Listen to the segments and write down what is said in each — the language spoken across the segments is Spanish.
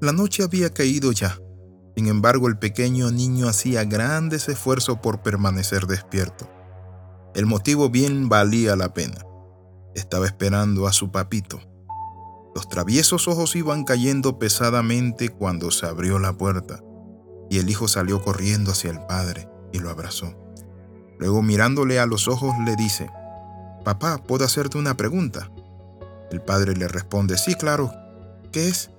La noche había caído ya. Sin embargo, el pequeño niño hacía grandes esfuerzos por permanecer despierto. El motivo bien valía la pena. Estaba esperando a su papito. Los traviesos ojos iban cayendo pesadamente cuando se abrió la puerta y el hijo salió corriendo hacia el padre y lo abrazó. Luego mirándole a los ojos le dice, Papá, ¿puedo hacerte una pregunta? El padre le responde, sí, claro. ¿Qué es?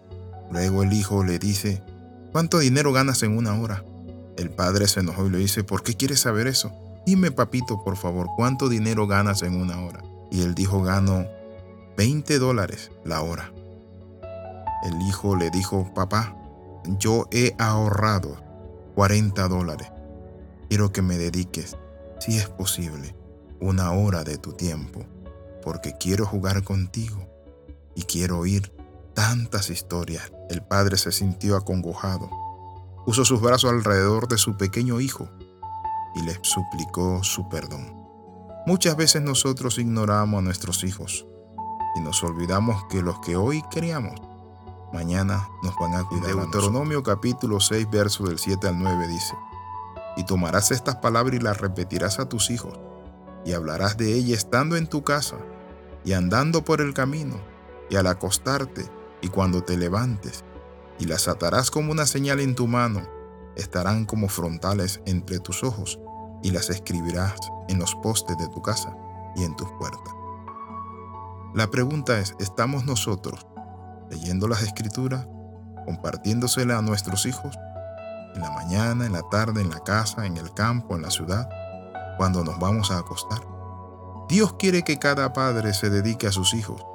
Luego el hijo le dice, ¿cuánto dinero ganas en una hora? El padre se enojó y le dice, ¿por qué quieres saber eso? Dime, papito, por favor, ¿cuánto dinero ganas en una hora? Y él dijo, gano 20 dólares la hora. El hijo le dijo, papá, yo he ahorrado 40 dólares. Quiero que me dediques, si es posible, una hora de tu tiempo, porque quiero jugar contigo y quiero oír tantas historias. El padre se sintió acongojado. Puso sus brazos alrededor de su pequeño hijo y le suplicó su perdón. Muchas veces nosotros ignoramos a nuestros hijos y nos olvidamos que los que hoy criamos mañana nos van a cuidar. Deuteronomio capítulo 6, verso del 7 al 9 dice, Y tomarás estas palabras y las repetirás a tus hijos, y hablarás de ellas estando en tu casa, y andando por el camino, y al acostarte, y cuando te levantes, y las atarás como una señal en tu mano, estarán como frontales entre tus ojos, y las escribirás en los postes de tu casa y en tus puertas. La pregunta es, ¿estamos nosotros leyendo las escrituras, compartiéndosela a nuestros hijos, en la mañana, en la tarde, en la casa, en el campo, en la ciudad, cuando nos vamos a acostar. Dios quiere que cada padre se dedique a sus hijos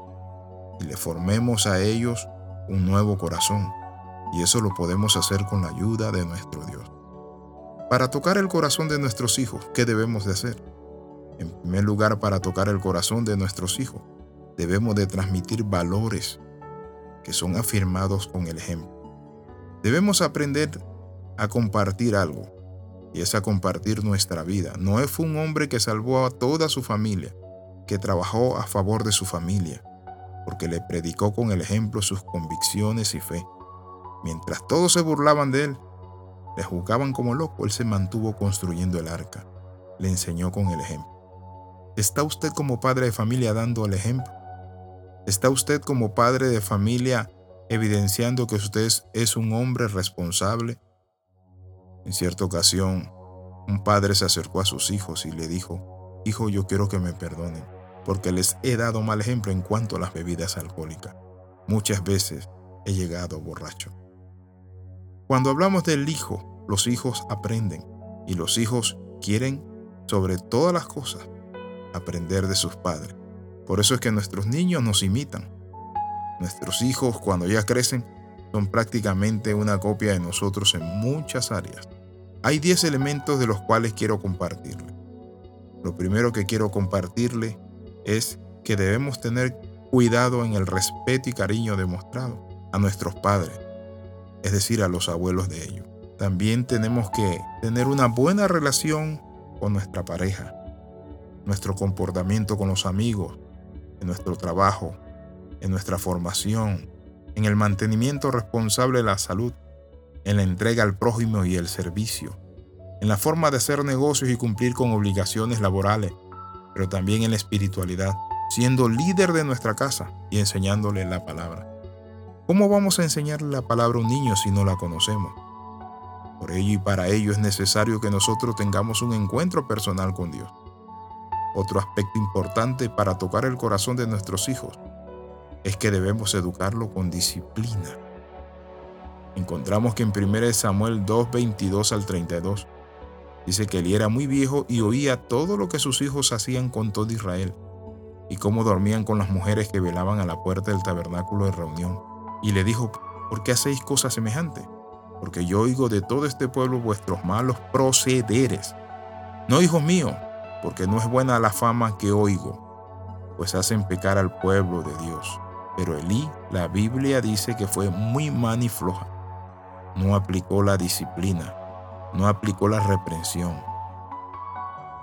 y le formemos a ellos un nuevo corazón, y eso lo podemos hacer con la ayuda de nuestro Dios. Para tocar el corazón de nuestros hijos, ¿qué debemos de hacer? En primer lugar, para tocar el corazón de nuestros hijos, debemos de transmitir valores que son afirmados con el ejemplo. Debemos aprender a compartir algo, y es a compartir nuestra vida. Noé fue un hombre que salvó a toda su familia, que trabajó a favor de su familia, porque le predicó con el ejemplo sus convicciones y fe. Mientras todos se burlaban de él, le juzgaban como loco, él se mantuvo construyendo el arca, le enseñó con el ejemplo. ¿Está usted como padre de familia dando el ejemplo? ¿Está usted como padre de familia evidenciando que usted es un hombre responsable? En cierta ocasión, un padre se acercó a sus hijos y le dijo, Hijo, yo quiero que me perdonen, porque les he dado mal ejemplo en cuanto a las bebidas alcohólicas. Muchas veces he llegado borracho. Cuando hablamos del hijo, los hijos aprenden y los hijos quieren, sobre todas las cosas, aprender de sus padres. Por eso es que nuestros niños nos imitan. Nuestros hijos, cuando ya crecen, son prácticamente una copia de nosotros en muchas áreas. Hay 10 elementos de los cuales quiero compartirle. Lo primero que quiero compartirle es que debemos tener cuidado en el respeto y cariño demostrado a nuestros padres, es decir, a los abuelos de ellos. También tenemos que tener una buena relación con nuestra pareja, nuestro comportamiento con los amigos, en nuestro trabajo, en nuestra formación, en el mantenimiento responsable de la salud, en la entrega al prójimo y el servicio, en la forma de hacer negocios y cumplir con obligaciones laborales, pero también en la espiritualidad, siendo líder de nuestra casa y enseñándole la palabra. ¿Cómo vamos a enseñarle la palabra a un niño si no la conocemos? Por ello y para ello es necesario que nosotros tengamos un encuentro personal con Dios. Otro aspecto importante para tocar el corazón de nuestros hijos es que debemos educarlo con disciplina. Encontramos que en 1 Samuel 2, 22 al 32 dice que él era muy viejo y oía todo lo que sus hijos hacían con todo Israel y cómo dormían con las mujeres que velaban a la puerta del tabernáculo de reunión. Y le dijo, ¿por qué hacéis cosas semejantes? Porque yo oigo de todo este pueblo vuestros malos procederes. No, hijos míos, porque no es buena la fama que oigo, pues hacen pecar al pueblo de Dios. Pero Elí, la Biblia dice que fue muy man y floja. No aplicó la disciplina, no aplicó la reprensión.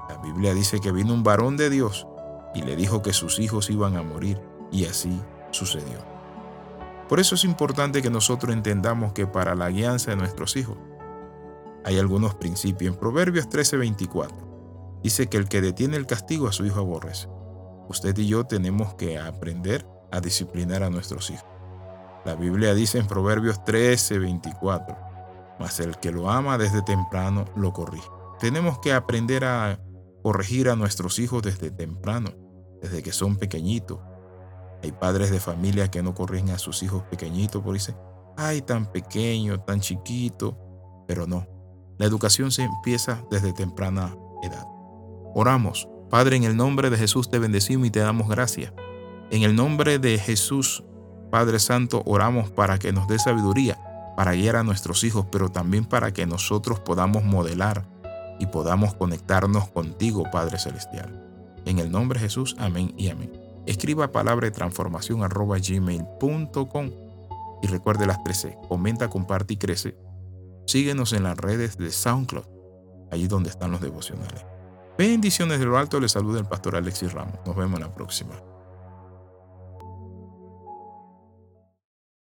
La Biblia dice que vino un varón de Dios y le dijo que sus hijos iban a morir, y así sucedió. Por eso es importante que nosotros entendamos que para la guianza de nuestros hijos hay algunos principios. En Proverbios 13:24 dice que el que detiene el castigo a su hijo aborrece. Usted y yo tenemos que aprender a disciplinar a nuestros hijos. La Biblia dice en Proverbios 13:24, mas el que lo ama desde temprano lo corrige. Tenemos que aprender a corregir a nuestros hijos desde temprano, desde que son pequeñitos. Hay padres de familia que no corrigen a sus hijos pequeñitos porque dicen, ay, tan pequeño, tan chiquito, pero no. La educación se empieza desde temprana edad. Oramos. Padre, en el nombre de Jesús te bendecimos y te damos gracias. En el nombre de Jesús, Padre Santo, oramos para que nos dé sabiduría para guiar a nuestros hijos, pero también para que nosotros podamos modelar y podamos conectarnos contigo, Padre Celestial. En el nombre de Jesús, amén y amén. Escriba palabra de transformación arroba gmail.com y recuerde las 13. Comenta, comparte y crece. Síguenos en las redes de SoundCloud, allí donde están los devocionales. Bendiciones de lo alto, le saluda el pastor Alexis Ramos. Nos vemos en la próxima.